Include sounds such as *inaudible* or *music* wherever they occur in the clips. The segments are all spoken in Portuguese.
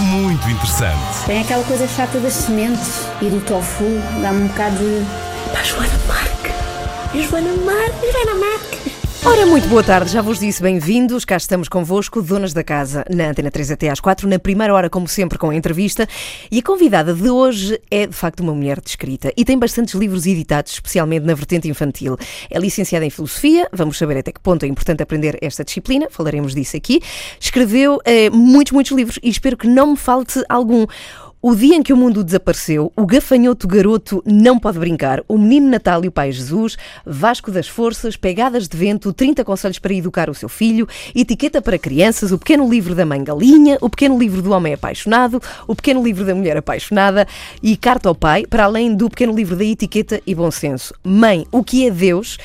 muito interessante. Tem aquela coisa chata das sementes e do tofu, dá-me um bocado de. Pá, Joana Marque! Joana Marque! Joana Marque! Ora, muito boa tarde, já vos disse bem-vindos. Cá estamos convosco, donas da casa, na Antena 3 até às 4, na primeira hora, como sempre, com a entrevista. E a convidada de hoje é, de facto, uma mulher de escrita e tem bastantes livros editados, especialmente na vertente infantil. É licenciada em Filosofia, vamos saber até que ponto é importante aprender esta disciplina, falaremos disso aqui. Escreveu eh, muitos, muitos livros e espero que não me falte algum. O dia em que o mundo desapareceu, o gafanhoto garoto não pode brincar, o menino Natal e o pai Jesus, Vasco das Forças, pegadas de vento, 30 conselhos para educar o seu filho, etiqueta para crianças, o pequeno livro da mãe galinha, o pequeno livro do homem apaixonado, o pequeno livro da mulher apaixonada e carta ao pai, para além do pequeno livro da etiqueta e bom senso. Mãe, o que é Deus?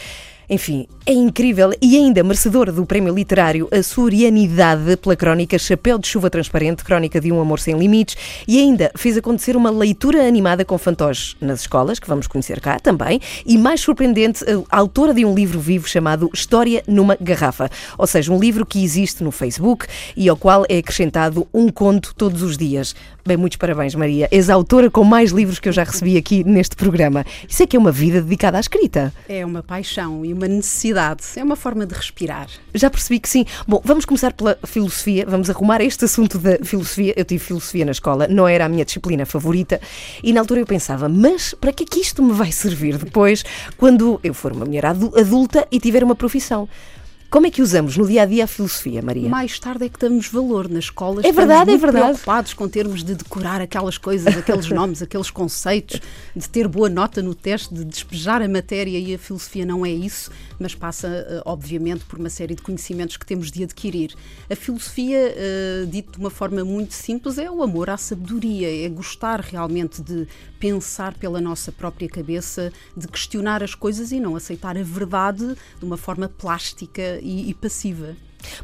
Enfim, é incrível e ainda merecedora do prémio literário A Surianidade pela crónica Chapéu de Chuva Transparente, crónica de um amor sem limites, e ainda fez acontecer uma leitura animada com fantoches nas escolas, que vamos conhecer cá também, e mais surpreendente, a autora de um livro vivo chamado História numa Garrafa, ou seja, um livro que existe no Facebook e ao qual é acrescentado um conto todos os dias. Bem, muitos parabéns, Maria. És a autora com mais livros que eu já recebi aqui neste programa. Isso é que é uma vida dedicada à escrita. É uma paixão e uma necessidade, é uma forma de respirar. Já percebi que sim. Bom, vamos começar pela filosofia, vamos arrumar este assunto da filosofia. Eu tive filosofia na escola, não era a minha disciplina favorita, e na altura eu pensava, mas para que é que isto me vai servir depois, quando eu for uma mulher adulta e tiver uma profissão? Como é que usamos no dia a dia a filosofia, Maria? Mais tarde é que damos valor nas escolas. É verdade, é verdade. preocupados com termos de decorar aquelas coisas, aqueles *laughs* nomes, aqueles conceitos, de ter boa nota no teste, de despejar a matéria e a filosofia não é isso, mas passa, eh, obviamente, por uma série de conhecimentos que temos de adquirir. A filosofia, uh, dito de uma forma muito simples, é o amor à sabedoria, é gostar realmente de pensar pela nossa própria cabeça, de questionar as coisas e não aceitar a verdade de uma forma plástica e, e passiva.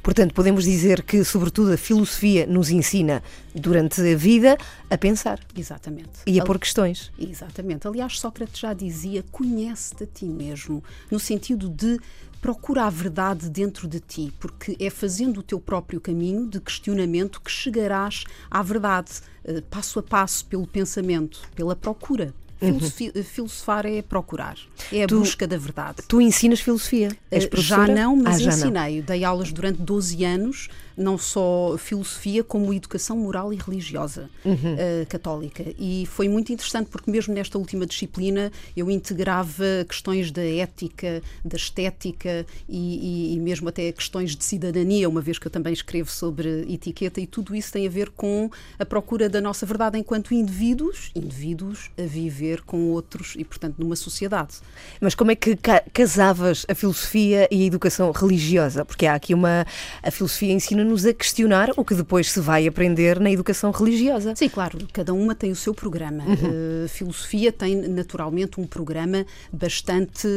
Portanto, podemos dizer que, sobretudo, a filosofia nos ensina durante a vida a pensar. Exatamente. E a pôr questões. Exatamente. Aliás, Sócrates já dizia: conhece-te a ti mesmo, no sentido de procura a verdade dentro de ti, porque é fazendo o teu próprio caminho de questionamento que chegarás à verdade, eh, passo a passo, pelo pensamento, pela procura. Uhum. Filosofar é procurar, é a tu, busca da verdade. Tu ensinas filosofia? Uh, já não, mas ah, ensinei. Não. Dei aulas durante 12 anos não só filosofia, como educação moral e religiosa uhum. uh, católica. E foi muito interessante porque, mesmo nesta última disciplina, eu integrava questões da ética, da estética e, e, e mesmo até questões de cidadania, uma vez que eu também escrevo sobre etiqueta, e tudo isso tem a ver com a procura da nossa verdade enquanto indivíduos, indivíduos a viver com outros e, portanto, numa sociedade. Mas como é que ca casavas a filosofia e a educação religiosa? Porque há aqui uma. A filosofia ensina ensina-nos a questionar o que depois se vai aprender na educação religiosa. Sim, claro, cada uma tem o seu programa. Uhum. Uh, filosofia tem naturalmente um programa bastante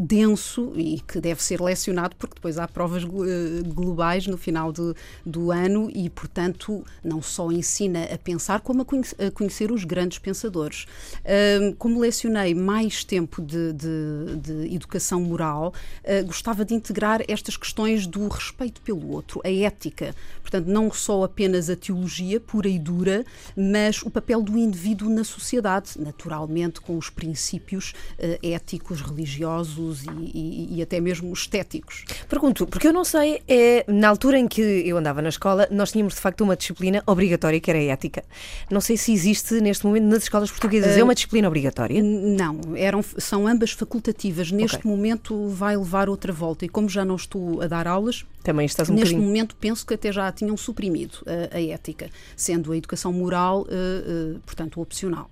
denso e que deve ser lecionado porque depois há provas uh, globais no final do, do ano e, portanto, não só ensina a pensar como a, conhe a conhecer os grandes pensadores. Uh, como lecionei mais tempo de, de, de educação moral, gostava de integrar estas questões do respeito pelo outro, a ética Portanto, não só apenas a teologia pura e dura, mas o papel do indivíduo na sociedade, naturalmente com os princípios uh, éticos, religiosos e, e, e, até mesmo estéticos. Pergunto, porque eu não sei, é, na altura em que eu andava na escola, nós tínhamos de facto uma disciplina obrigatória que era a ética. Não sei se existe neste momento nas escolas portuguesas. Uh, é uma disciplina obrigatória? Não, eram, são ambas facultativas. Neste okay. momento vai levar outra volta e como já não estou a dar aulas, também estás um neste bocadinho... momento penso que até já tinham suprimido a, a ética, sendo a educação moral, uh, uh, portanto, opcional.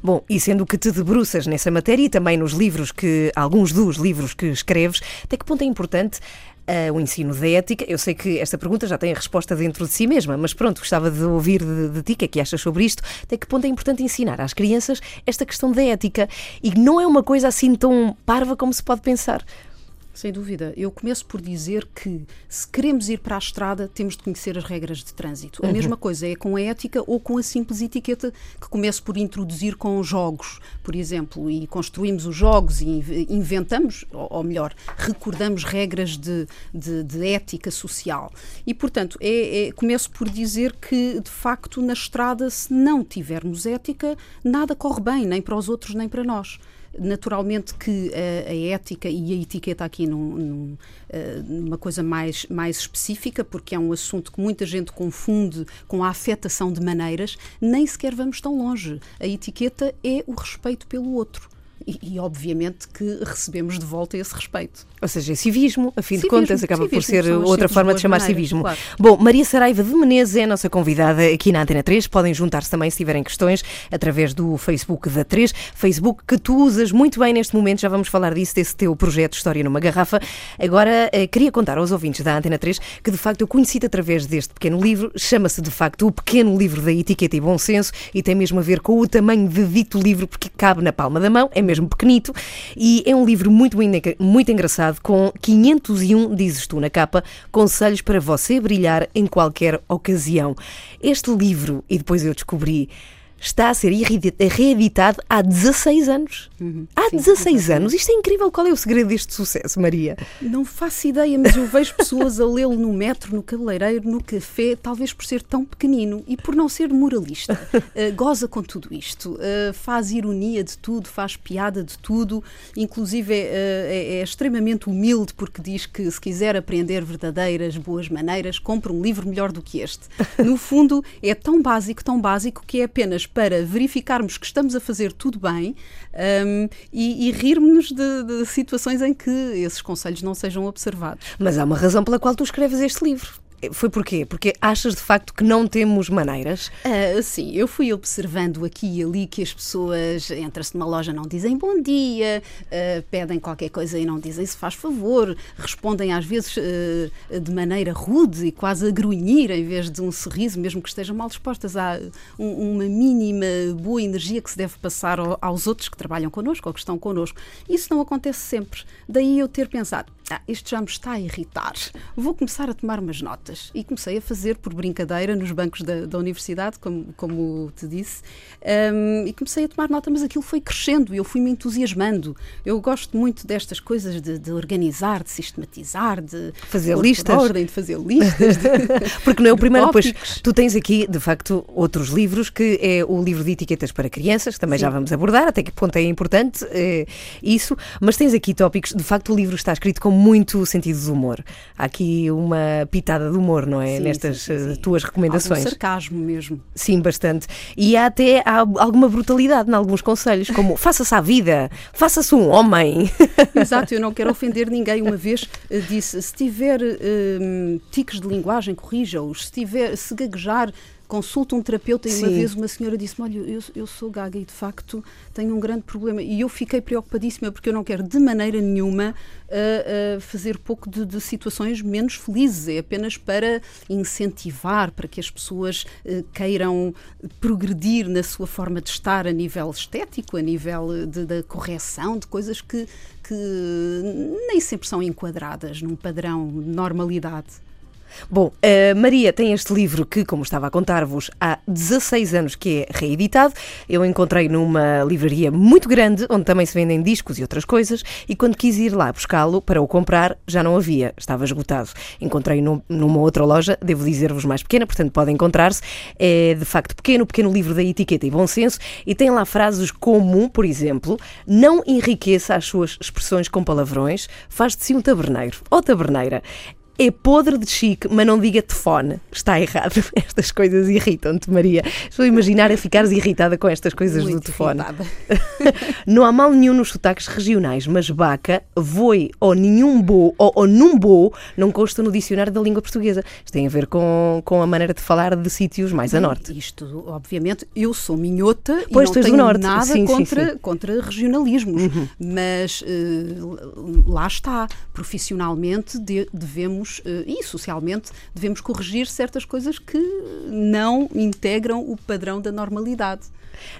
Bom, e sendo que te debruças nessa matéria e também nos livros que, alguns dos livros que escreves, até que ponto é importante uh, o ensino da ética. Eu sei que esta pergunta já tem a resposta dentro de si mesma, mas pronto, gostava de ouvir de, de ti, o que é que achas sobre isto? Até que ponto é importante ensinar às crianças esta questão da ética? E não é uma coisa assim tão parva como se pode pensar. Sem dúvida. Eu começo por dizer que se queremos ir para a estrada, temos de conhecer as regras de trânsito. A uhum. mesma coisa é com a ética ou com a simples etiqueta que começo por introduzir com jogos, por exemplo, e construímos os jogos e inventamos, ou melhor, recordamos regras de, de, de ética social. E, portanto, é, é, começo por dizer que, de facto, na estrada, se não tivermos ética, nada corre bem, nem para os outros, nem para nós. Naturalmente que a, a ética e a etiqueta aqui num, num, eh, numa coisa mais, mais específica, porque é um assunto que muita gente confunde com a afetação de maneiras, nem sequer vamos tão longe. A etiqueta é o respeito pelo outro. E, e, obviamente que recebemos de volta esse respeito. Ou seja, é civismo, a fim civismo, de contas, acaba civismo, por ser outra forma de chamar maneiras, civismo. Claro. Bom, Maria Saraiva de Menezes é a nossa convidada aqui na Antena 3. Podem juntar-se também se tiverem questões através do Facebook da 3, Facebook que tu usas muito bem neste momento. Já vamos falar disso, desse teu projeto História numa Garrafa. Agora, eh, queria contar aos ouvintes da Antena 3 que de facto eu conheci-te através deste pequeno livro. Chama-se de facto o Pequeno Livro da Etiqueta e Bom Senso e tem mesmo a ver com o tamanho de dito livro, porque cabe na palma da mão, é mesmo mesmo pequenito, e é um livro muito, muito engraçado, com 501, dizes tu na capa, conselhos para você brilhar em qualquer ocasião. Este livro, e depois eu descobri, está a ser reeditado há 16 anos. Uhum. Há Sim, 16 anos? Isto é incrível. Qual é o segredo deste sucesso, Maria? Não faço ideia, mas eu vejo pessoas a lê-lo no metro, no cabeleireiro, no café, talvez por ser tão pequenino e por não ser moralista. Uh, goza com tudo isto, uh, faz ironia de tudo, faz piada de tudo, inclusive é, é, é, extremamente humilde porque diz que se quiser aprender verdadeiras boas maneiras, compre um livro melhor do que este. No fundo, é tão básico, tão básico que é apenas para verificarmos que estamos a fazer tudo bem um, e, e rirmos de, de situações em que esses conselhos não sejam observados. Mas há uma razão pela qual tu escreves este livro. Foi porquê? Porque achas de facto que não temos maneiras? Uh, sim, eu fui observando aqui e ali que as pessoas entram-se numa loja não dizem bom dia, uh, pedem qualquer coisa e não dizem se faz favor, respondem às vezes uh, de maneira rude e quase a grunhir em vez de um sorriso, mesmo que estejam mal dispostas. Há um, uma mínima boa energia que se deve passar ao, aos outros que trabalham connosco ou que estão connosco. Isso não acontece sempre. Daí eu ter pensado, ah, isto já me está a irritar, vou começar a tomar umas notas. E comecei a fazer por brincadeira nos bancos da, da universidade, como, como te disse, um, e comecei a tomar nota, mas aquilo foi crescendo e eu fui-me entusiasmando. Eu gosto muito destas coisas de, de organizar, de sistematizar, de fazer listas. ordem, de fazer listas. De, *laughs* Porque não é o primeiro, pois tu tens aqui, de facto, outros livros, que é o livro de etiquetas para crianças, que também Sim. já vamos abordar, até que ponto é importante é, isso, mas tens aqui tópicos, de facto o livro está escrito com muito sentido de humor. Há aqui uma pitada de humor, não é? Sim, Nestas sim, sim, eh, tuas recomendações. Há um sarcasmo mesmo. Sim, bastante. E há até há alguma brutalidade em alguns conselhos, como faça-se à vida, faça-se um homem. *laughs* Exato, eu não quero ofender ninguém. Uma vez eh, disse: se tiver um, tiques de linguagem, corrija-os. Se, tiver, se gaguejar, consulta um terapeuta e uma vez uma senhora disse-me: Olha, eu, eu sou gaga e de facto tenho um grande problema. E eu fiquei preocupadíssima porque eu não quero de maneira nenhuma uh, uh, fazer pouco de, de, situações menos felizes. É apenas para incentivar, para que as pessoas uh, queiram progredir na sua forma de estar a nível estético, a nível da correção, de coisas que, que nem sempre são enquadradas num padrão de normalidade. Bom, a Maria tem este livro que, como estava a contar-vos, há 16 anos que é reeditado. Eu encontrei numa livraria muito grande, onde também se vendem discos e outras coisas, e quando quis ir lá buscá-lo para o comprar, já não havia, estava esgotado. Encontrei numa outra loja, devo dizer-vos mais pequena, portanto pode encontrar-se. É de facto pequeno, pequeno livro da etiqueta e bom senso, e tem lá frases como, por exemplo, não enriqueça as suas expressões com palavrões, faz de si um taberneiro ou taberneira é podre de chique, mas não diga telefone. Está errado. *laughs* Estas coisas irritam-te, Maria. Estou a imaginar a ficares irritada com estas coisas Muito do telefone. *laughs* não há mal nenhum nos sotaques regionais, mas baca, voi ou nenhum bo ou, ou num bo não consta no dicionário da língua portuguesa. Isto tem a ver com, com a maneira de falar de sítios mais a norte. Isto, obviamente, eu sou minhota Pois, e não tenho norte. nada Sim, sim, contra, sim. Uhum. contra regionalismos, mas eh, lá está, profissionalmente de- devemos, eh, e socialmente, devemos corrigir certas coisas que não integram o padrão da normalidade.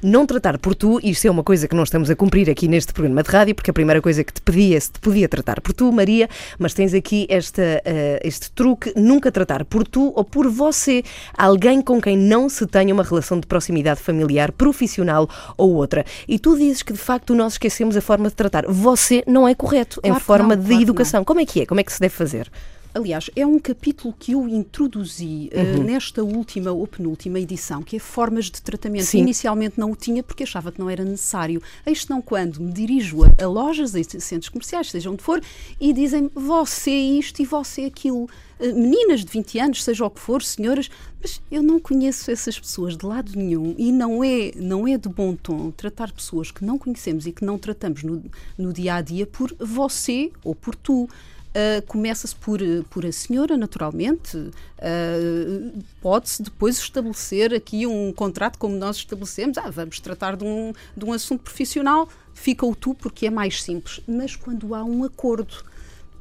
Não tratar por tu, isto é uma coisa que não estamos a cumprir aqui neste programa de rádio, porque a primeira coisa que te pedia é se te podia tratar por tu, Maria, mas tens aqui esta, eh, este truque, nunca tratar por tu ou por você alguém com quem não se tenha uma relação de proximidade familiar, profissional ou outra. E tu dizes que de facto nós esquecemos a forma de tratar. Você não é correto Claro em forma não, de claro educação. Como é que é? Como é que se deve fazer? Aliás, é um capítulo que eu introduzi eh, Uhum. nesta última ou penúltima edição, que é formas de tratamento. Sim. Inicialmente não o tinha porque achava que não era necessário. Eis não quando me dirijo a, a lojas, a centros comerciais, seja onde for, e dizem você isto e você aquilo. Eh, Meninas de 20 anos, seja o que for, senhoras, mas eu não conheço essas pessoas de lado nenhum e não é, não é de bom tom tratar pessoas que não conhecemos e que não tratamos no, no dia a dia por você ou por tu. Uh, Começa-se por, por a senhora, naturalmente. Uh, Pode-se depois estabelecer aqui um contrato como nós estabelecemos. Ah, vamos tratar de um, de um assunto profissional, fica o tu porque é mais simples. Mas quando há um acordo.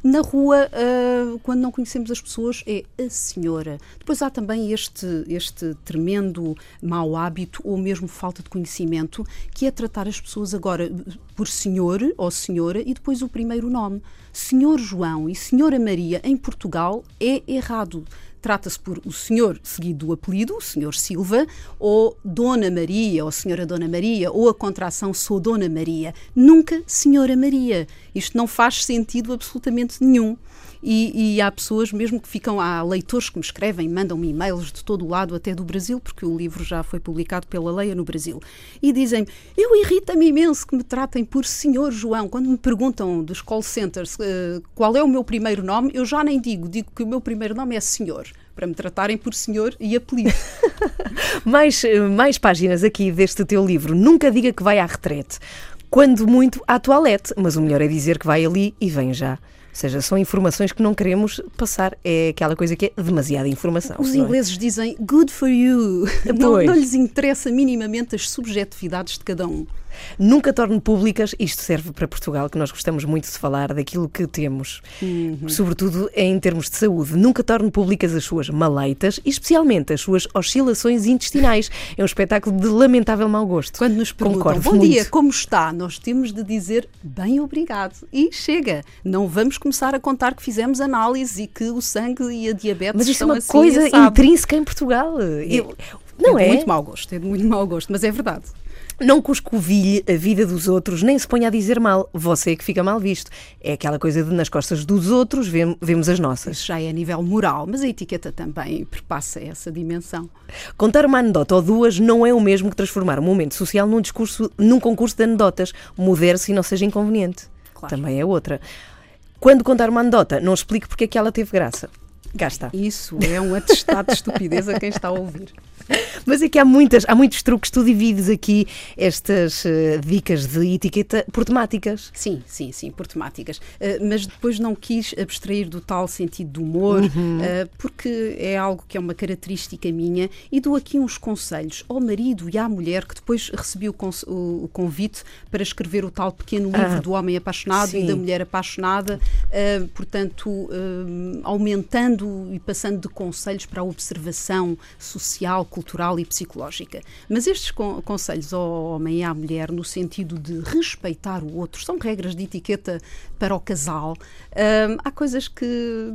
Na rua, uh, quando não conhecemos as pessoas, é a senhora. Depois há também este, este tremendo mau hábito ou mesmo falta de conhecimento, que é tratar as pessoas agora por senhor ou senhora e depois o primeiro nome. Senhor João e Senhora Maria em Portugal é errado. Trata-se por o senhor seguido do apelido, o senhor Silva, ou Dona Maria, ou Senhora Dona Maria, ou a contração sou Dona Maria. Nunca Senhora Maria. Isto não faz sentido absolutamente nenhum. E, e há pessoas mesmo que ficam, há leitores que me escrevem, mandam-me e-mails de todo o lado, até do Brasil, porque o livro já foi publicado pela Leia no Brasil, e dizem eu irrita-me imenso que me tratem por Senhor João. Quando me perguntam dos call centers eh, qual é o meu primeiro nome, eu já nem digo, digo que o meu primeiro nome é Senhor, para me tratarem por Senhor e apelido. *laughs* Mais, mais páginas aqui deste teu livro. Nunca diga que vai à retrete. Quando muito, à toalete. Mas o melhor é dizer que vai ali e vem já. Ou seja, são informações que não queremos passar. É aquela coisa que é demasiada informação. Os é? ingleses dizem good for you. Não, não lhes interessa minimamente as subjetividades de cada um. Nunca torne públicas, isto serve para Portugal, que nós gostamos muito de falar daquilo que temos, sobretudo em termos de saúde. Nunca torne públicas as suas maleitas e, especialmente, as suas oscilações intestinais. É um espetáculo de lamentável mau gosto. Quando nos perguntam, Concordo bom muito. dia, como está? Nós temos de dizer bem obrigado. E chega. Não vamos começar a contar que fizemos análise e que o sangue e a diabetes Mas isto é uma assim, coisa intrínseca em Portugal. Eu- não é é? de muito mau gosto, é de muito mau gosto, mas é verdade. Não cuscovilhe a vida dos outros, nem se ponha a dizer mal. Você é que fica mal visto. É aquela coisa de nas costas dos outros vem- vemos as nossas. Isso já é a nível moral, mas a etiqueta também perpassa essa dimensão. Contar uma anedota ou duas não é o mesmo que transformar um momento social num discurso, num concurso de anedotas. Modere-se e não seja inconveniente. Claro. Também é outra. Quando contar uma anedota, não explique porque é que ela teve graça. Está. Isso é um atestado de estupidez a quem está a ouvir. *laughs* Mas é que há, muitas, há muitos truques. Tu divides aqui estas eh, dicas de etiqueta por temáticas. Sim, sim, sim, por temáticas. Uh, mas depois não quis abstrair do tal sentido do humor, uh, porque é algo que é uma característica minha, e dou aqui uns conselhos ao marido e à mulher que depois recebi o, o- convite para escrever o tal pequeno livro Ah, do homem apaixonado sim. e da mulher apaixonada, uh, portanto, um, aumentando e passando de conselhos para a observação social, cultural e psicológica. Mas estes con- conselhos ao homem e à mulher, no sentido de respeitar o outro, são regras de etiqueta para o casal. Hum, há coisas que.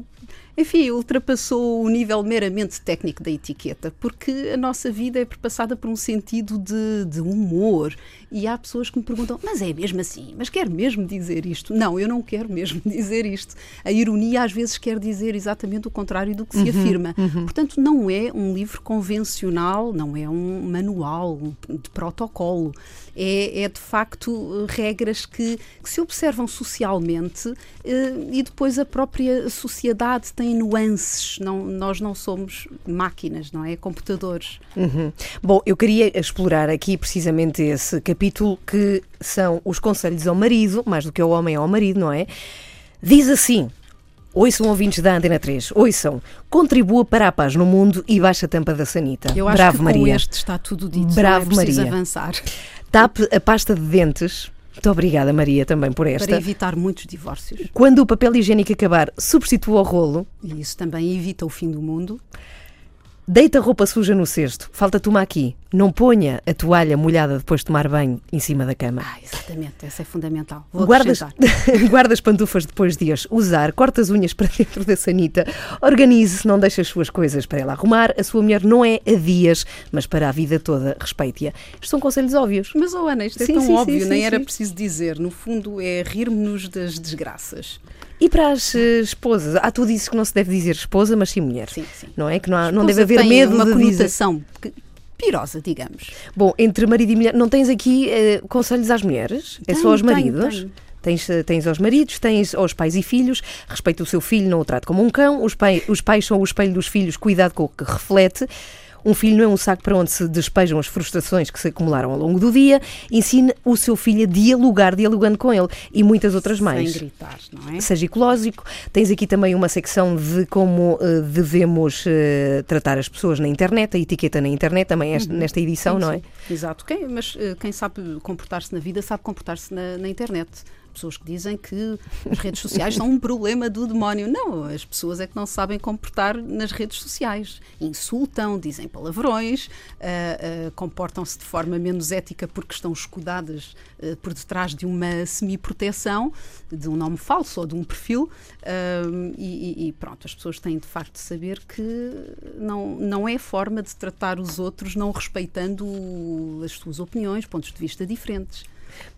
Enfim, ultrapassou o nível meramente técnico da etiqueta, porque a nossa vida é perpassada por um sentido de, de humor. E há pessoas que me perguntam, mas é mesmo assim? Mas quer mesmo dizer isto? Não, eu não quero mesmo *laughs* dizer isto. A ironia às vezes quer dizer exatamente o contrário do que se afirma. Portanto, não é um livro convencional, não é um manual de protocolo. É, é, de facto regras que, que se observam socialmente eh, e depois a própria sociedade tem existem nuances, não, nós não somos máquinas, não é? Computadores. Uhum. Bom, eu queria explorar aqui precisamente esse capítulo que são os conselhos ao marido, mais do que ao homem ao marido, não é? Diz assim. Ouçam ouvintes da Antena 3, ouçam, contribua para a paz no mundo e baixa a tampa da sanita. Eu acho Bravo, que Maria. com este está tudo dito, Bravo, não é Maria. avançar. Tape a pasta de dentes. Muito obrigada, Maria, também por esta. Para evitar muitos divórcios. Quando o papel higiênico acabar, substitua o rolo. E isso também evita o fim do mundo. Deita a roupa suja no cesto. Falta-te uma aqui. Não ponha a toalha molhada depois de tomar banho em cima da cama. Ah, exatamente, essa é fundamental. Vou Guarda as, acrescentar. *laughs* guarda as pantufas depois de as usar, corta as unhas para dentro da sanita, organize-se, não deixe as suas coisas para ela arrumar. A sua mulher não é a dias, mas para a vida toda, respeite-a. Estes são conselhos óbvios. Mas, oh Ana, isto é Sim, tão sim, óbvio, sim, nem era preciso dizer. No fundo, é rir-nos das desgraças. E para as eh, esposas? Ah, tu dizes que não se deve dizer esposa, mas sim mulher. Sim, sim. Não é? Que não, há- não deve haver medo uma de dizer. conotação que- pirosa, digamos. Bom, entre marido e mulher, não tens aqui eh, conselhos às mulheres? É só Tenho, aos tenho, maridos? tenho. Tens, eh, tens aos maridos, tens aos pais e filhos, respeita o seu filho, não o trate como um cão, os, pai- os pais são o espelho dos filhos, cuidado com o que reflete. Um filho não é um saco para onde se despejam as frustrações que se acumularam ao longo do dia. Ensine o seu filho a dialogar, dialogando com ele e muitas outras mais Sem gritar, não é? seja ecológico. Tens aqui também uma secção de como eh, devemos eh, tratar as pessoas na internet, a etiqueta na internet, também esta- nesta edição, Sim, não sim. é? Exato. Quem, mas eh, quem sabe comportar-se na vida sabe comportar-se na, na internet. Pessoas que dizem que as redes sociais são um problema do demónio. Não, as pessoas é que não sabem comportar nas redes sociais. Insultam, dizem palavrões, ah, ah, comportam-se de forma menos ética porque estão escudadas ah, por detrás de uma semi-proteção, de um nome falso ou de um perfil. e- e pronto, as pessoas têm de facto de saber que não, não é forma de tratar os outros não respeitando as suas opiniões, pontos de vista diferentes.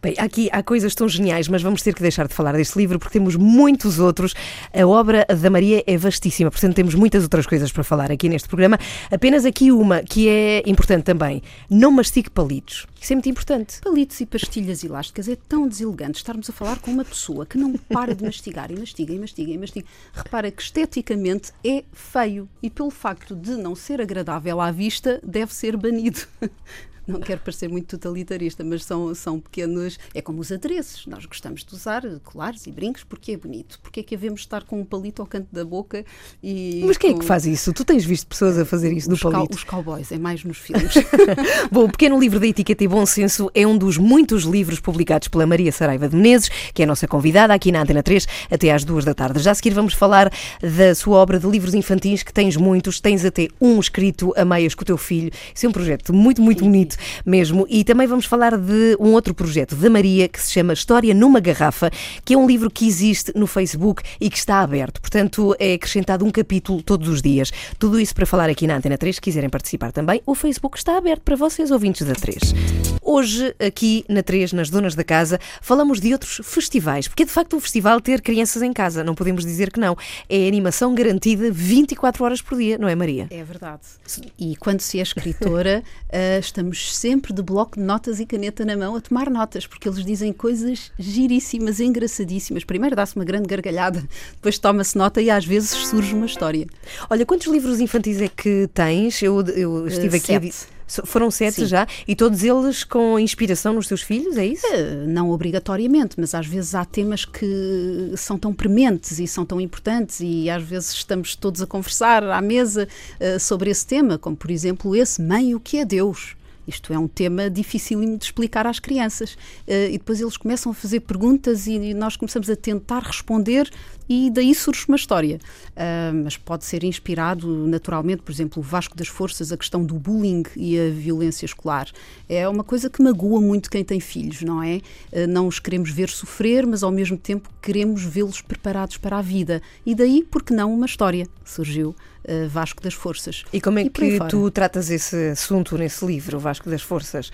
Bem, aqui há coisas tão geniais, mas vamos ter que deixar de falar deste livro porque temos muitos outros. A obra da Maria é vastíssima, portanto temos muitas outras coisas para falar aqui neste programa. Apenas aqui uma que é importante também: não mastique palitos. Isso é muito importante. Palitos e pastilhas elásticas é tão deselegante estarmos a falar com uma pessoa que não para de mastigar e mastiga e mastiga e mastiga. Repara que esteticamente é feio e pelo facto de não ser agradável à vista deve ser banido. Não quero parecer muito totalitarista, mas são, são pequenos. É como os adereços. Nós gostamos de usar colares e brincos porque é bonito. Porque é que havemos de estar com um palito ao canto da boca e. Mas quem é com que faz isso? Tu tens visto pessoas a fazer isso do os, cow- palito? os cowboys, é mais nos filmes. *laughs* Bom, o Pequeno Livro da Etiqueta e Bom Senso é um dos muitos livros publicados pela Maria Saraiva de Menezes, que é a nossa convidada aqui na Antena 3, até às duas da tarde. Já a seguir vamos falar da sua obra de livros infantis, que tens muitos, tens até um escrito a meias com o teu filho. Isso é um projeto muito, muito bonito mesmo. E também vamos falar de um outro projeto da Maria, que se chama História numa Garrafa, que é um livro que existe no Facebook e que está aberto. Portanto, é acrescentado um capítulo todos os dias. Tudo isso para falar aqui na Antena 3. Se quiserem participar também, o Facebook está aberto para vocês, ouvintes da 3. Hoje, aqui na 3, nas Donas da Casa, falamos de outros festivais, porque é de facto um festival ter crianças em casa, não podemos dizer que não. É animação garantida 24 horas por dia, não é, Maria? É verdade. E quando se é escritora, ah, *laughs* estamos sempre de bloco de notas e caneta na mão a tomar notas, porque eles dizem coisas giríssimas, engraçadíssimas. Primeiro dá-se uma grande gargalhada, depois toma-se nota e às vezes surge uma história. Olha, quantos livros infantis é que tens? Eu, eu estive Eh, aqui. sete. Foram sete Sim. já? E todos eles com inspiração nos teus filhos, é isso? Ah, Não obrigatoriamente, mas às vezes há temas que são tão prementes e são tão importantes, e às vezes estamos todos a conversar à mesa ah, sobre esse tema, como por exemplo esse Mãe, o que é Deus? Isto é um tema dificílimo de explicar às crianças. Ah, e depois eles começam a fazer perguntas e nós começamos a tentar responder, e daí surge uma história. Ah, mas pode ser inspirado naturalmente, por exemplo, o Vasco das Forças, a questão do bullying e a violência escolar. É uma coisa que magoa muito quem tem filhos, não é? Ah, Não os queremos ver sofrer, mas ao mesmo tempo queremos vê-los preparados para a vida. E daí, porque não, uma história surgiu. Ah, Vasco das Forças. E como é aí que tu tratas esse assunto nesse livro, Vasco das Forças?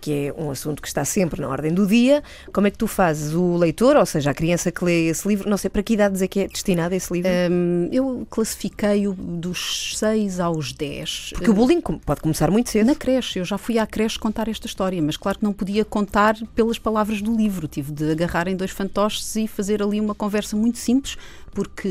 Que é um assunto que está sempre na ordem do dia. Como é que tu fazes o leitor, ou seja, a criança que lê esse livro? Não sei para que idades é que é destinado esse livro? Um, eu classifiquei-o dos 6 aos 10. Porque o bullying pode começar muito cedo. Na creche, eu já fui à creche contar esta história, mas claro que não podia contar pelas palavras do livro. Tive de agarrar em dois fantoches e fazer ali uma conversa muito simples, porque,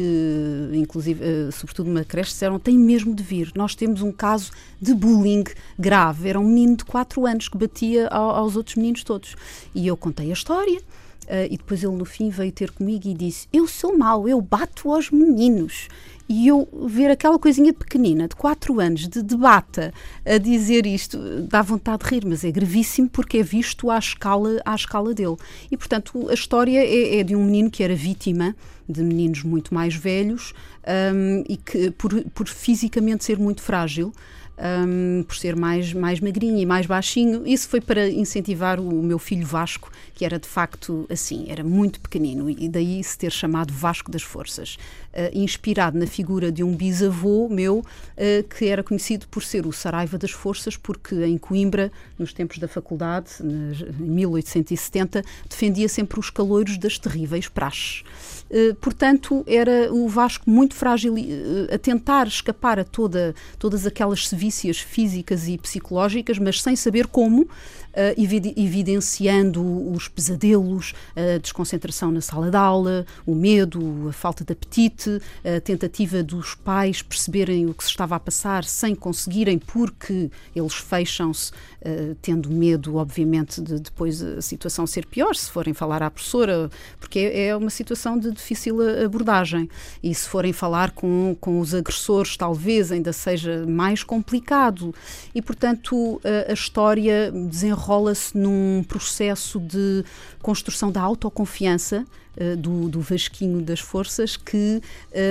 inclusive, uh, sobretudo uma creche, disseram tem mesmo de vir. Nós temos um caso de bullying grave. Era um menino de 4 anos que batia ao, aos outros meninos todos. E eu contei a história. Uh, e depois ele no fim veio ter comigo e disse: Eu sou mau, eu bato aos meninos. E eu ver aquela coisinha pequenina, de 4 anos, de debata, a dizer isto, dá vontade de rir, mas é gravíssimo porque é visto à escala, à escala dele. E, portanto, a história é, é de um menino que era vítima de meninos muito mais velhos um, e que, por, por fisicamente ser muito frágil, um, por ser mais, mais magrinho e mais baixinho. Isso foi para incentivar o, meu filho Vasco, que era de facto assim, era muito pequenino, e daí se ter chamado Vasco das Forças. Uh, inspirado na figura de um bisavô meu, uh, que era conhecido por ser o Saraiva das Forças, porque em Coimbra, nos tempos da faculdade, em 1870, defendia sempre os caloiros das terríveis praxes. Uh, portanto, era o Vasco muito frágil, a tentar escapar a toda, todas aquelas sevilhas vícias físicas e psicológicas, mas sem saber como, evidenciando os pesadelos, a desconcentração na sala de aula, o medo, a falta de apetite, a tentativa dos pais perceberem o que se estava a passar sem conseguirem, porque eles fecham-se, uh, tendo medo, obviamente, de depois a situação ser pior, se forem falar à professora, porque é, é uma situação de difícil abordagem. E se forem falar com, com os agressores, talvez ainda seja mais complicado. E, portanto, a, a história desenrola enrola-se num processo de construção da autoconfiança do, do Vasquinho das Forças, que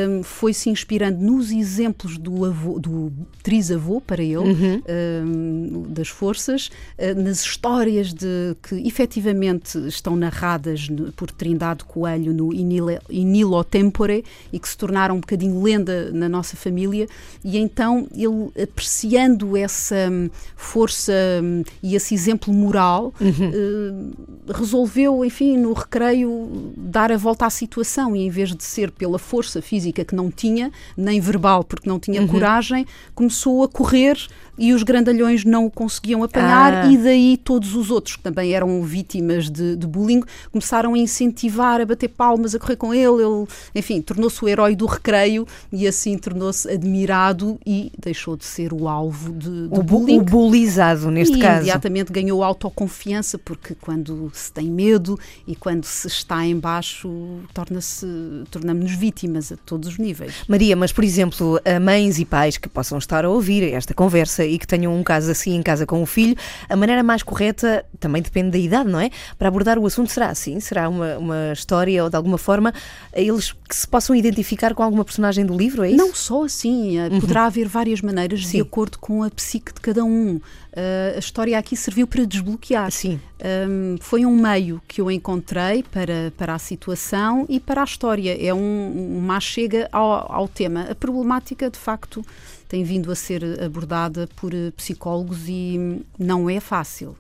um, foi se inspirando nos exemplos do, avô, do trisavô para ele, uhum. um, das Forças, uh, nas histórias de, que efetivamente estão narradas no, por Trindade Coelho no Inilo Tempore e que se tornaram um bocadinho lenda na nossa família, e então ele apreciando essa um, força hum, e esse exemplo moral, uhum. uh, resolveu, enfim, no recreio dar a volta à situação e em vez de ser pela força física que não tinha, nem verbal porque não tinha uhum. coragem, começou a correr e os grandalhões não o conseguiam apanhar, ah. e daí todos os outros que também eram vítimas de, de, bullying começaram a incentivar, a bater palmas, a correr com ele. Ele, enfim, tornou-se o herói do recreio e assim tornou-se admirado e deixou de ser o alvo de, de o bullying. O bulizado, neste e caso. imediatamente ganhou autoconfiança, porque quando se tem medo e quando se está em baixo, torna-se, tornamos-nos vítimas a todos os níveis. Maria, mas por exemplo, mães e pais que possam estar a ouvir esta conversa e que tenham um caso assim em casa com o filho, a maneira mais correta também depende da idade, não é? Para abordar o assunto será assim? Será uma, uma história ou de alguma forma eles que se possam identificar com alguma personagem do livro, é isso? Não só assim, eh, uhum. poderá haver várias maneiras Sim. de acordo com a psique de cada um. Uh, a história aqui serviu para desbloquear. Sim. Um, foi um meio que eu encontrei para, para a situação e para a história. É um, uma chega ao, ao tema. A problemática, de facto, tem vindo a ser abordada por eh, psicólogos e não é fácil.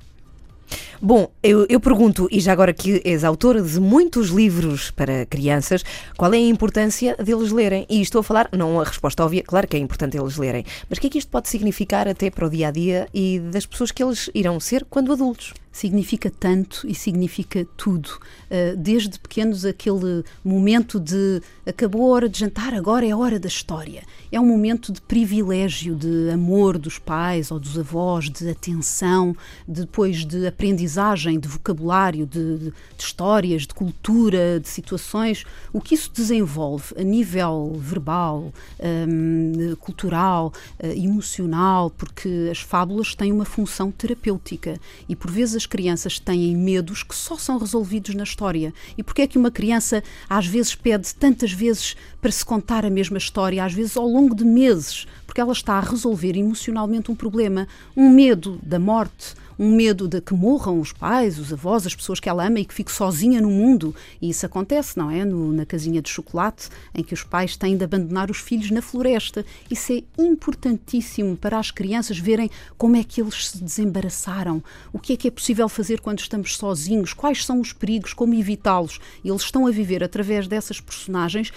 Bom, eu, eu, pergunto, e já agora que és autora de muitos livros para crianças, qual é a importância deles lerem? E estou a falar, não a resposta óbvia, claro que é importante eles lerem, mas o que é que isto pode significar até para o dia a dia e das pessoas que eles irão ser quando adultos? Significa tanto e significa tudo. Uh, desde pequenos, aquele momento de acabou a hora de jantar, agora é a hora da história. É um momento de privilégio, de amor dos pais ou dos avós, de atenção, depois de aprendizagem, de vocabulário, de, de, de histórias, de cultura, de situações. O que isso desenvolve a nível verbal, um, cultural, uh, emocional, porque as fábulas têm uma função terapêutica e por vezes as crianças têm medos que só são resolvidos na história. E porquê é que uma criança às vezes pede tantas vezes para se contar a mesma história, às vezes ao longo de meses, porque ela está a resolver emocionalmente um problema, um medo da morte, um medo de que morram os pais, os avós, as pessoas que ela ama e que fique sozinha no mundo. E isso acontece, não é? No, na casinha de chocolate, em que os pais têm de abandonar os filhos na floresta. Isso é importantíssimo para as crianças verem como é que eles se desembaraçaram, o que é que é possível fazer quando estamos sozinhos, quais são os perigos, como evitá-los. Eles estão a viver através dessas personagens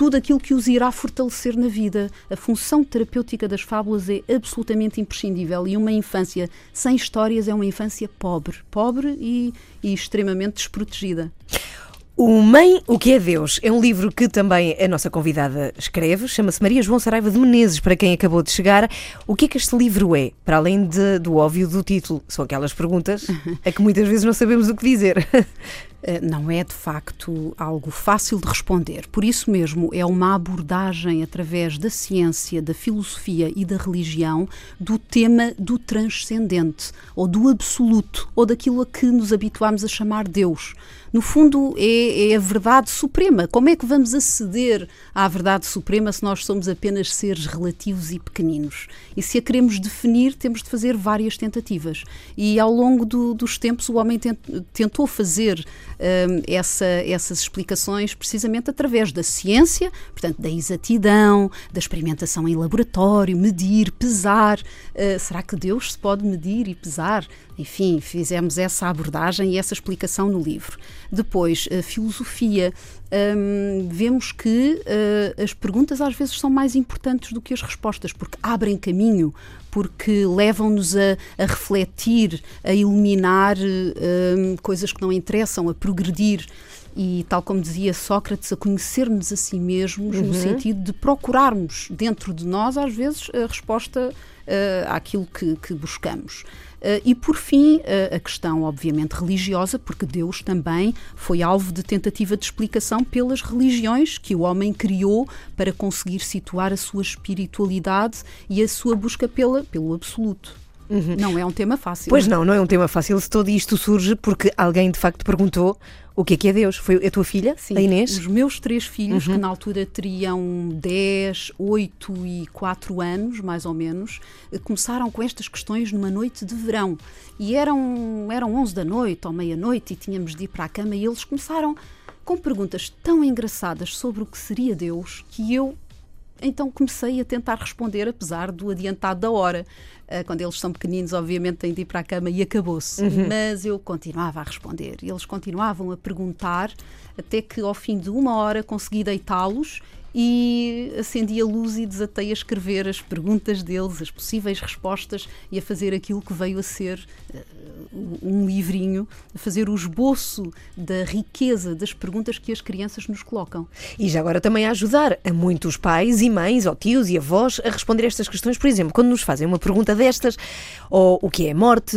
tudo aquilo que os irá fortalecer na vida. A função terapêutica das fábulas é absolutamente imprescindível e uma infância sem histórias é uma infância pobre, pobre e, e extremamente desprotegida. O Mãe, o que é Deus? É um livro que também a nossa convidada escreve, chama-se Maria João Saraiva de Menezes, para quem acabou de chegar. O que é que este livro é? Para além de, do óbvio do título, são aquelas perguntas a que muitas vezes não sabemos o que dizer. *laughs* Eh, não é de facto algo fácil de responder. Por isso mesmo, é uma abordagem através da ciência, da filosofia e da religião do tema do transcendente, ou do absoluto, ou daquilo a que nos habituámos a chamar Deus. No fundo, é, é, a verdade suprema. Como é que vamos aceder à verdade suprema se nós somos apenas seres relativos e pequeninos? E se a queremos definir, temos de fazer várias tentativas. E ao longo do, dos tempos, o homem tent, tentou fazer essa, essas explicações precisamente através da ciência, portanto, da exatidão, da experimentação em laboratório, medir, pesar. Uh, será que Deus se pode medir e pesar? Enfim, fizemos essa abordagem e essa explicação no livro. Depois, a filosofia. Um, vemos que uh, as perguntas às vezes são mais importantes do que as respostas, porque abrem caminho, porque levam-nos a, a, refletir, a iluminar um, coisas que não interessam, a progredir e, tal como dizia Sócrates, a conhecer-nos a si mesmos, uhum. no sentido de procurarmos dentro de nós, às vezes, a resposta uh, àquilo que, que buscamos. Uh, e por fim, uh, a questão, obviamente, religiosa, porque Deus também foi alvo de tentativa de explicação pelas religiões que o homem criou para conseguir situar a sua espiritualidade e a sua busca pela, pelo absoluto. Uhum. Não é um tema fácil. Pois não, não é um tema fácil. Se todo isto surge porque alguém de facto perguntou o que é que é Deus? Foi a tua filha, Sim, a Inês? Os meus três filhos, uhum. que na altura teriam 10, 8 e 4 anos, mais ou menos, eh, começaram com estas questões numa noite de verão. E eram, eram 11 da noite ou meia-noite e tínhamos de ir para a cama e eles começaram com perguntas tão engraçadas sobre o que seria Deus que eu então comecei a tentar responder, apesar do adiantado da hora. Uh, quando eles são pequeninos, obviamente têm de ir para a cama e acabou-se. Uhum. Mas eu continuava a responder. Eles continuavam a perguntar, até que ao fim de uma hora consegui deitá-los e acendi a luz e desatei a escrever as perguntas deles, as possíveis respostas e a fazer aquilo que veio a ser uh, um livrinho, a fazer o esboço da riqueza das perguntas que as crianças nos colocam. E já agora também a ajudar a muitos pais e mães, ou tios e avós, a responder estas questões. Por exemplo, quando nos fazem uma pergunta destas, ou o que é morte,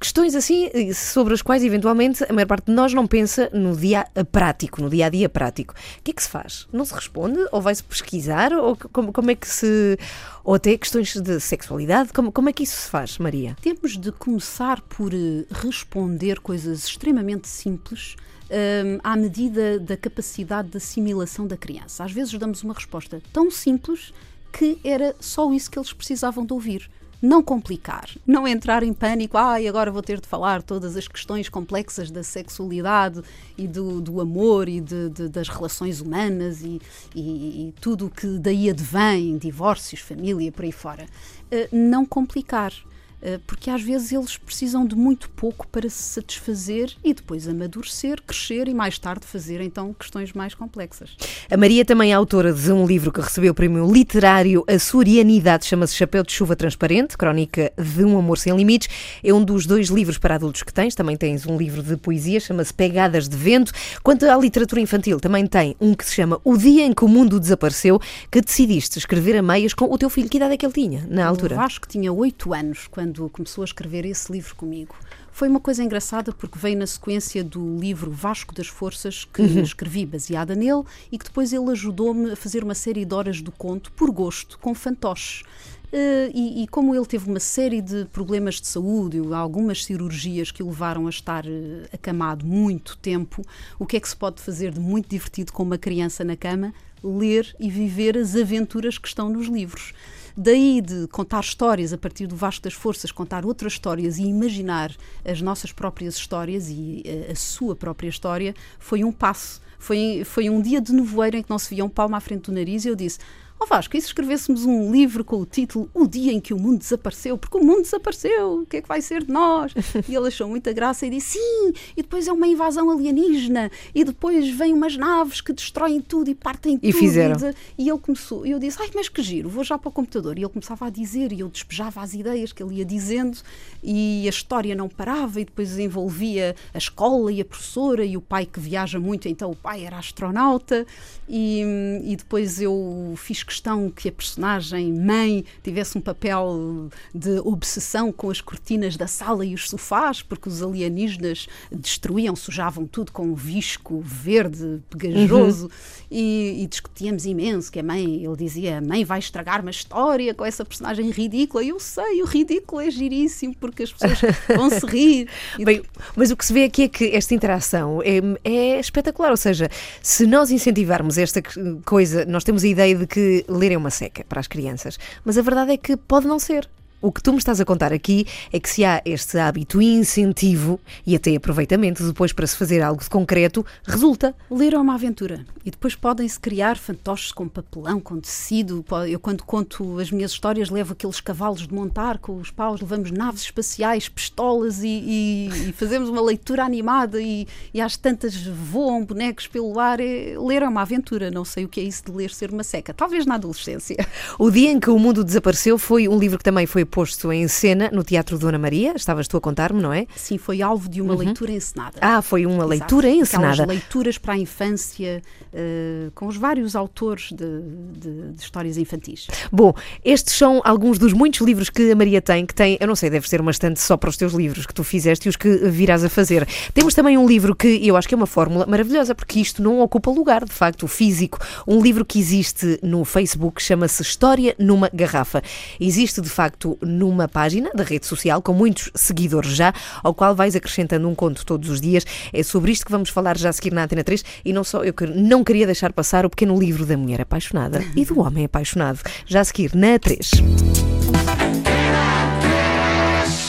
questões assim sobre as quais eventualmente a maior parte de nós não pensa no dia prático, no dia a dia prático. O que é que se faz? Não se responde? Ou vai-se pesquisar? Ou como, como é que se. Ou até questões de sexualidade? Como, como é que isso se faz, Maria? Temos de começar por eh, responder coisas extremamente simples. Um, à medida da capacidade de assimilação da criança. Às vezes damos uma resposta tão simples que era só isso que eles precisavam de ouvir não complicar, não entrar em pânico, ai, ah, agora vou ter de falar todas as questões complexas da sexualidade e do, do amor e de, de, das relações humanas e, e, e tudo o que daí advém, divórcios, família, por aí fora. Uh, não complicar. Eh, porque às vezes eles precisam de muito pouco para se satisfazer e depois amadurecer, crescer e mais tarde fazer então questões mais complexas. A Maria também é autora de um livro que recebeu o prémio literário A Surianidade, chama-se Chapéu de Chuva Transparente, Crónica de um Amor Sem Limites. É um dos dois livros para adultos que tens. Também tens um livro de poesia, chama-se Pegadas de Vento. Quanto à literatura infantil, também tem um que se chama O Dia em que o Mundo Desapareceu, que decidiste escrever a meias com o teu filho. Que idade é que ele tinha na altura? Eu acho que tinha oito anos quando quando começou a escrever esse livro comigo. Foi uma coisa engraçada porque veio na sequência do livro Vasco das Forças que uhum. escrevi baseada nele e que depois ele ajudou-me a fazer uma série de horas do conto por gosto, com fantoches. Uh, e, e, como ele teve uma série de problemas de saúde, algumas cirurgias que o levaram a estar uh, acamado muito tempo, o que é que se pode fazer de muito divertido com uma criança na cama? Ler e viver as aventuras que estão nos livros. Daí de contar histórias a partir do Vasco das Forças, contar outras histórias e imaginar as nossas próprias histórias e a, a sua própria história, foi um passo. Foi, foi um dia de nevoeiro em que não se via um palmo à frente do nariz e eu disse: Ó oh Vasco, e se escrevêssemos um livro com o título O Dia em que o Mundo Desapareceu? Porque o mundo desapareceu, o que é que vai ser de nós? E ele achou muita graça e disse: Sim, e depois é uma invasão alienígena, e depois vêm umas naves que destroem tudo e partem E tudo. fizeram. E, e ele começou, e eu disse: Ai, mas que giro, vou já para o computador. E ele começava a dizer, e eu despejava as ideias que ele ia dizendo, e a história não parava, e depois envolvia a escola e a professora, e o pai que viaja muito, então o pai era astronauta, e, e depois eu fiz questão que a personagem mãe tivesse um papel de obsessão com as cortinas da sala e os sofás, porque os alienígenas destruíam, sujavam tudo com um visco verde pegajoso e, e discutíamos imenso que a mãe, ele dizia, a mãe vai estragar uma história com essa personagem ridícula. E eu sei, o ridículo é giríssimo porque as pessoas vão se rir. *laughs* Bem, mas o que se vê aqui é que esta interação é, é espetacular. Ou seja, se nós incentivarmos esta coisa, nós temos a ideia de que ler é uma seca para as crianças, mas a verdade é que pode não ser. O que tu me estás a contar aqui é que se há este hábito incentivo e até aproveitamento depois para se fazer algo de concreto, resulta. Ler é uma aventura e depois podem-se criar fantoches com papelão, com tecido. Eu, quando conto as minhas histórias, levo aqueles cavalos de montar com os paus, levamos naves espaciais, pistolas e, e- e fazemos uma leitura animada. E, e às tantas voam bonecos pelo ar. É- ler é uma aventura. Não sei o que é isso de ler ser uma seca. Talvez na adolescência. O dia em que o mundo desapareceu foi um livro que também foi posto em cena no Teatro Dona Maria. Estavas tu a contar-me, não é? Sim, foi alvo de uma leitura encenada. Ah, foi uma Exato. leitura encenada. Aquelas leituras para a infância, eh, com os vários autores de, de- de histórias infantis. Bom, estes são alguns dos muitos livros que a Maria tem, que tem, eu não sei, deve ser uma estante só para os teus livros que tu fizeste e os que virás a fazer. Temos também um livro que eu acho que é uma fórmula maravilhosa, porque isto não ocupa lugar, de facto, o físico. Um livro que existe no Facebook chama-se História numa Garrafa. Existe, de facto, numa página da rede social, com muitos seguidores já, ao qual vais acrescentando um conto todos os dias. É sobre isto que vamos falar já a seguir na Antena 3. E não só, eu não queria deixar passar o pequeno livro da mulher apaixonada e do homem apaixonado. Já a seguir na 3.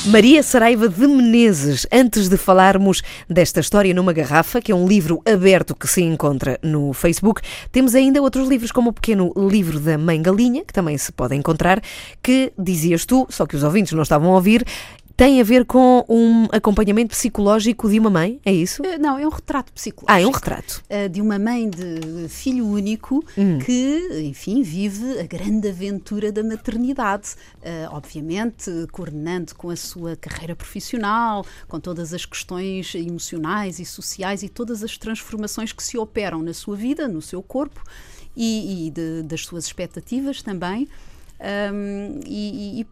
Maria Saraiva de Menezes, antes de falarmos desta história numa garrafa, que é um livro aberto que se encontra no Facebook, temos ainda outros livros, como o pequeno livro da Mãe Galinha, que também se pode encontrar, que dizias tu, só que os ouvintes não estavam a ouvir, tem a ver com um acompanhamento psicológico de uma mãe, é isso? Eh, Não, é um retrato psicológico. Ah, é um retrato. eh, de uma mãe de filho único que, enfim, vive a grande aventura da maternidade. Eh, obviamente, coordenando com a sua carreira profissional, com todas as questões emocionais e sociais e todas as transformações que se operam na sua vida, no seu corpo e, e de- das suas expectativas também. Um, e, e-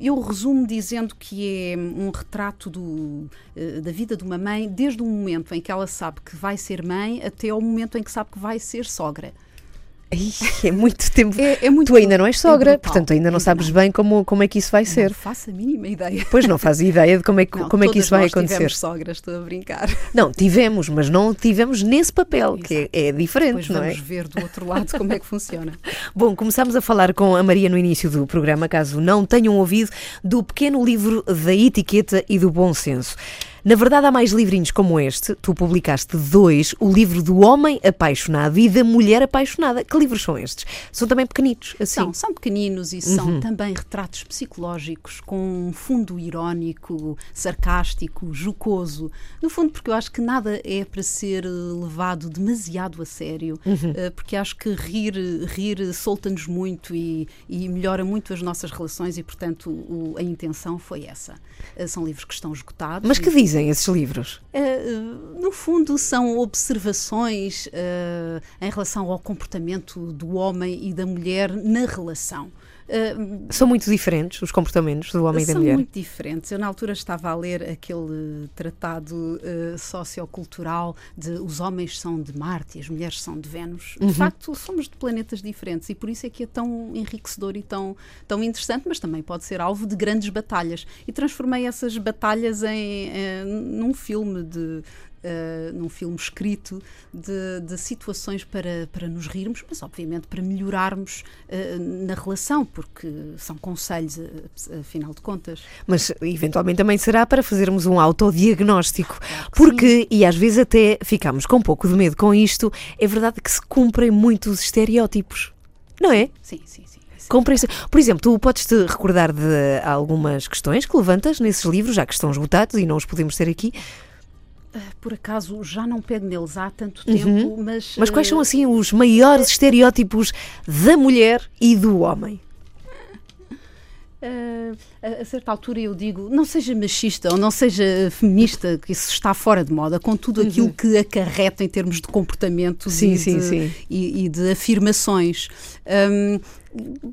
eu resumo dizendo que é um retrato do, eh, da vida de uma mãe desde o momento em que ela sabe que vai ser mãe até ao momento em que sabe que vai ser sogra. É muito tempo. É- é muito- tu ainda não és é sogra, brutal. portanto ainda não sabes bem como, como é que isso vai ser. Não faço a mínima ideia. Pois não faz ideia de como é que, Não, como é que isso vai acontecer. Tivemos sogras, estou a brincar. Não, tivemos, mas não tivemos nesse papel, que é, é diferente, Depois não é? vamos ver do outro lado como é que funciona. *laughs* Bom, começámos a falar com a Maria no início do programa, caso não tenham ouvido, do pequeno livro da etiqueta e do bom senso. Na verdade, há mais livrinhos como este. Tu publicaste dois: o livro do homem apaixonado e da mulher apaixonada. Que livros são estes? São também pequenitos, assim. São, são pequeninos e são também retratos psicológicos com um fundo irónico, sarcástico, jocoso. No fundo, porque eu acho que nada é para ser eh, levado demasiado a sério, eh, porque acho que rir, rir solta-nos muito e, e melhora muito as nossas relações e, portanto, o- a intenção foi essa. Eh, São livros que estão esgotados. Mas que e- dizem esses livros? Uh, no fundo, são observações uh, em relação ao comportamento do homem e da mulher na relação. Uh, São muito diferentes os comportamentos do homem e da são mulher. muito diferentes. Eu, na altura, estava a ler aquele tratado uh, sociocultural de os homens são de Marte e as mulheres são de Vênus. Uhum. De facto, somos de planetas diferentes e por isso é que é tão enriquecedor e tão, tão interessante, mas também pode ser alvo de grandes batalhas. E transformei essas batalhas em, eh, num filme de uh, num filme escrito de, de, situações para, para nos rirmos, mas obviamente para melhorarmos uh, na relação, porque são conselhos, afinal de contas. Mas eventualmente também será para fazermos um autodiagnóstico, claro porque, sim. e às vezes até ficamos com um pouco de medo com isto, é verdade que se cumprem muitos estereótipos, não é? Sim, sim, sim. Compreensão. Por exemplo, tu podes-te recordar de algumas questões que levantas nesses livros, já que estão esgotados e não os podemos ter aqui. Ah, por acaso já não pego neles há tanto tempo, uhum. mas. Mas quais são assim os maiores estereótipos da mulher e do homem? Uh, a, a, certa altura eu digo, não seja machista ou não seja feminista, que isso está fora de moda, com tudo uhum. aquilo que acarreta em termos de comportamento sim, e, sim, de, sim. E, e, de afirmações. Um,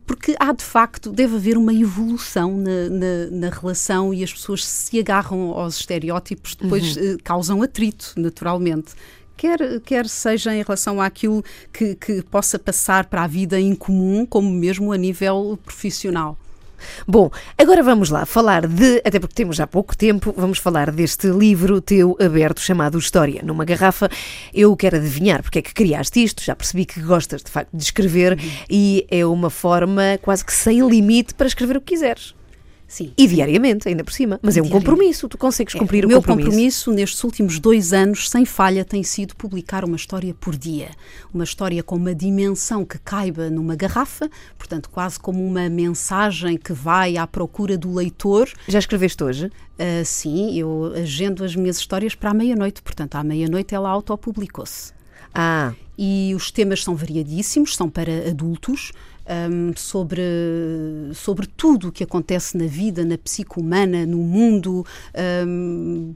porque há de facto, deve haver uma evolução na, na, na, relação e as pessoas se agarram aos estereótipos, depois uhum. uh, causam atrito, naturalmente quer, quer seja em relação àquilo que, que possa passar para a vida em comum, como mesmo a nível profissional. Bom, agora vamos lá falar de, até porque temos já pouco tempo, vamos falar deste livro teu aberto chamado História numa garrafa. Eu quero adivinhar porque é que criaste isto, já percebi que gostas de facto de escrever uhum. e é uma forma quase que sem limite para escrever o que quiseres. Sim. E diariamente, ainda por cima. Mas é um compromisso, tu consegues é, cumprir é, o, meu compromisso. compromisso nestes últimos dois anos, sem falha, tem sido publicar uma história por dia. Uma história com uma dimensão que caiba numa garrafa, portanto, quase como uma mensagem que vai à procura do leitor. Já escreveste hoje? Uh, sim, eu agendo as minhas histórias para a meia-noite, portanto, à meia-noite ela autopublicou-se. Ah. E os temas são variadíssimos, são para adultos um, sobre, sobre tudo o que acontece na vida, na psique humana, no mundo. Um,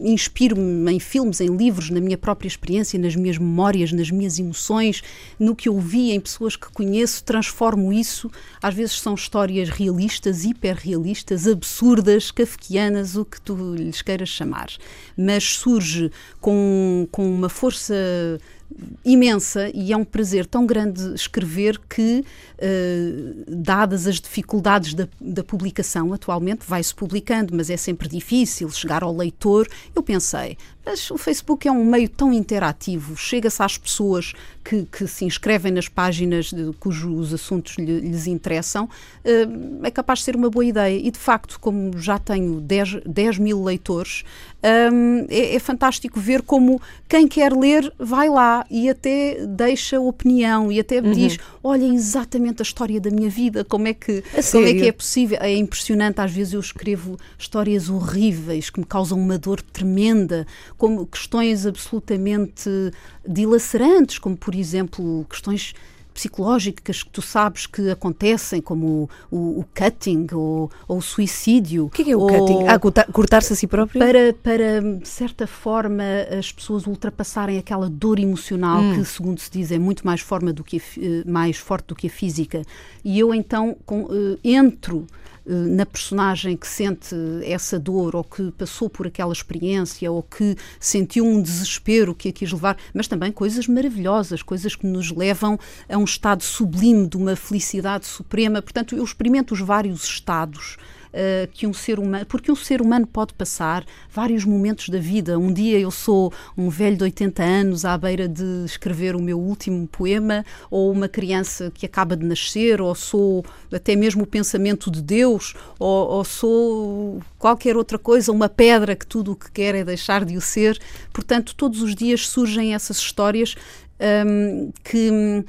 Inspiro-me em filmes, em livros, na minha própria experiência, nas minhas memórias, nas minhas emoções, no que eu vi em pessoas que conheço, transformo isso. Às vezes são histórias realistas, hiperrealistas, absurdas, kafkianas, o que tu lhes queiras chamar. Mas surge com, com uma força imensa e é um prazer tão grande escrever que, dadas as dificuldades da, da publicação atualmente, vai-se publicando, mas é sempre difícil chegar ao leitor. Eu pensei, mas o Facebook é um meio tão interativo, chega-se às pessoas que, que, se inscrevem nas páginas de, cujos assuntos lhe, lhes interessam, uh, é capaz de ser uma boa ideia. E de facto, como já tenho 10, 10 mil leitores, um, é, é, fantástico ver como quem quer ler vai lá e até deixa opinião e até uhum. diz: olha exatamente a história da minha vida, como é que, como é, que é possível. É impressionante, às vezes eu escrevo histórias horríveis que me causam uma dor tremenda, como questões absolutamente dilacerantes, como por exemplo questões psicológicas que tu sabes que acontecem, como o, o, o cutting ou, ou, o suicídio. O que é, é o cutting? Ah, cortar-se a si próprio? Para, para, de certa forma, as pessoas ultrapassarem aquela dor emocional hum. que, segundo se diz, é muito mais, forma do que a, eh, mais forte do que a física. E eu então com, uh, entro eh, na personagem que sente essa dor ou que passou por aquela experiência ou que sentiu um desespero que a quis levar, mas também coisas maravilhosas, coisas que nos levam a um estado sublime de uma felicidade suprema. Portanto, eu experimento os vários estados uh, que um ser humano, porque um ser humano pode passar vários momentos da vida. Um dia eu sou um velho de 80 anos à beira de escrever o meu último poema, ou uma criança que acaba de nascer, ou sou até mesmo o pensamento de Deus, ou, ou sou qualquer outra coisa, uma pedra que tudo o que quer é deixar de o ser. Portanto, todos os dias surgem essas histórias um, que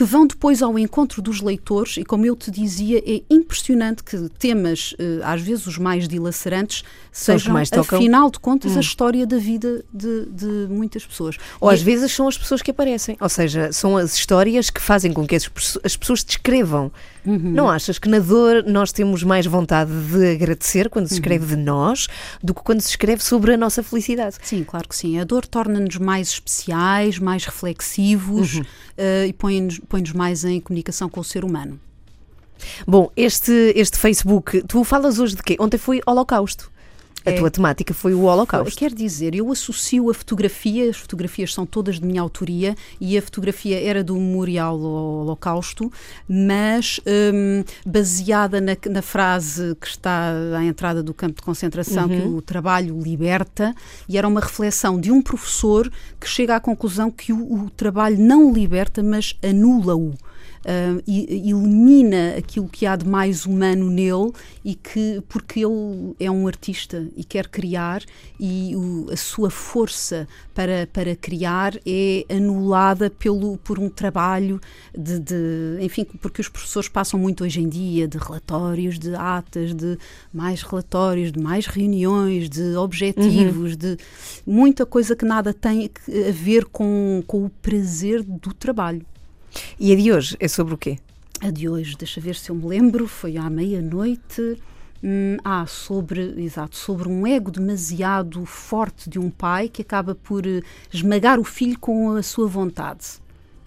que vão depois ao encontro dos leitores, e como eu te dizia, é impressionante que temas, eh, às vezes os mais dilacerantes, sejam, mais afinal de contas, hum. a história da vida de, de muitas pessoas. Ou e às vezes são as pessoas que aparecem, ou seja, são as histórias que fazem com que as, as pessoas descrevam. Uhum. Não achas que na dor nós temos mais vontade de agradecer quando se escreve uhum. de nós do que quando se escreve sobre a nossa felicidade? Sim, claro que sim. A dor torna-nos mais especiais, mais reflexivos uhum. uh, e põe-nos põe mais em comunicação com o ser humano. Bom, este, este Facebook, tu falas hoje de quê? Ontem foi Holocausto. A É. tua temática foi o Holocausto. Quer dizer, eu associo a fotografia, as fotografias são todas de minha autoria e a fotografia era do Memorial ao Holocausto, mas hum, baseada na, na frase que está à entrada do campo de concentração, que o trabalho liberta, e era uma reflexão de um professor que chega à conclusão que o, o trabalho não liberta, mas anula-o. Uh, elimina aquilo que há de mais humano nele e que porque ele é um artista e quer criar e o- a sua força para, para criar é anulada pelo por um trabalho de, de- enfim porque os professores passam muito hoje em dia de relatórios de atas de mais relatórios de mais reuniões de objetivos de muita coisa que nada tem a ver com, com o prazer do trabalho E a de hoje é sobre o quê? a de hoje, deixa ver se eu me lembro, foi à meia-noite. Hum, ah, sobre, exato, sobre um ego demasiado forte de um pai que acaba por eh, esmagar o filho com a sua vontade.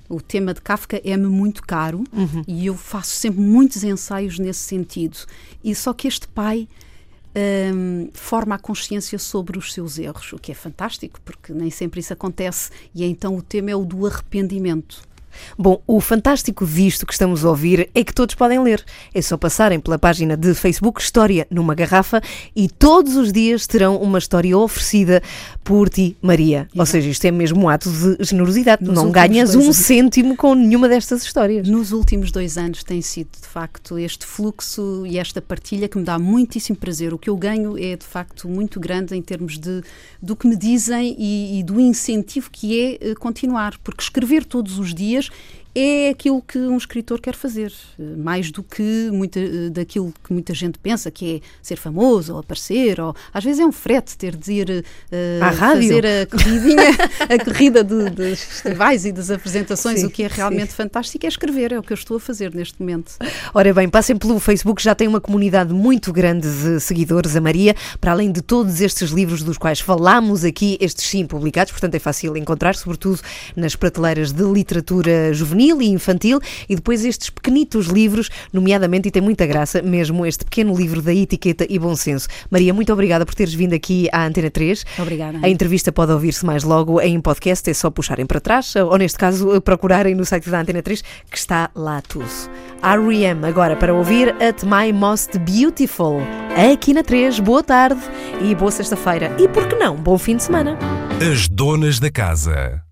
O tema de Kafka é-me muito caro e eu faço sempre muitos ensaios nesse sentido. E só que este pai hum, forma a consciência sobre os seus erros, o que é fantástico, porque nem sempre isso acontece. E então o tema é o do arrependimento. Bom, o fantástico disto que estamos a ouvir é que todos podem ler. É só passarem pela página de Facebook História numa Garrafa e todos os dias terão uma história oferecida por ti, Maria. Ou seja, isto é mesmo um ato de generosidade. Nos não ganhas um anos. cêntimo com nenhuma destas histórias. Nos últimos dois anos tem sido, de facto, este fluxo e esta partilha que me dá muitíssimo prazer. O que eu ganho é, de facto, muito grande em termos de, do que me dizem e, e do incentivo que é eh, continuar. Porque escrever todos os dias видишь, é aquilo que um escritor quer fazer, mais do que muita, daquilo que muita gente pensa, que é ser famoso ou aparecer, ou às vezes é um frete ter de ir rádio. fazer a corridinha, a corrida dos festivais e das apresentações, Sim, o que é realmente fantástico é escrever, é o que eu estou a fazer neste momento. Ora bem, passem pelo Facebook, já tem uma comunidade muito grande de seguidores, a Maria, para além de todos estes livros dos quais falámos aqui, estes sim publicados, portanto é fácil encontrar, sobretudo nas prateleiras de literatura juvenil e infantil, e depois estes pequenitos livros, nomeadamente, e tem muita graça mesmo, este pequeno livro da etiqueta e bom senso. Maria, muito obrigada por teres vindo aqui à Antena 3. Obrigada. A entrevista pode ouvir-se mais logo em podcast, é só puxarem para trás, ou neste caso, procurarem no site da Antena 3, que está lá tudo. R.E.M. agora para ouvir At My Most Beautiful, aqui na 3. Boa tarde e boa sexta-feira. E por que não, bom fim de semana. As donas da casa.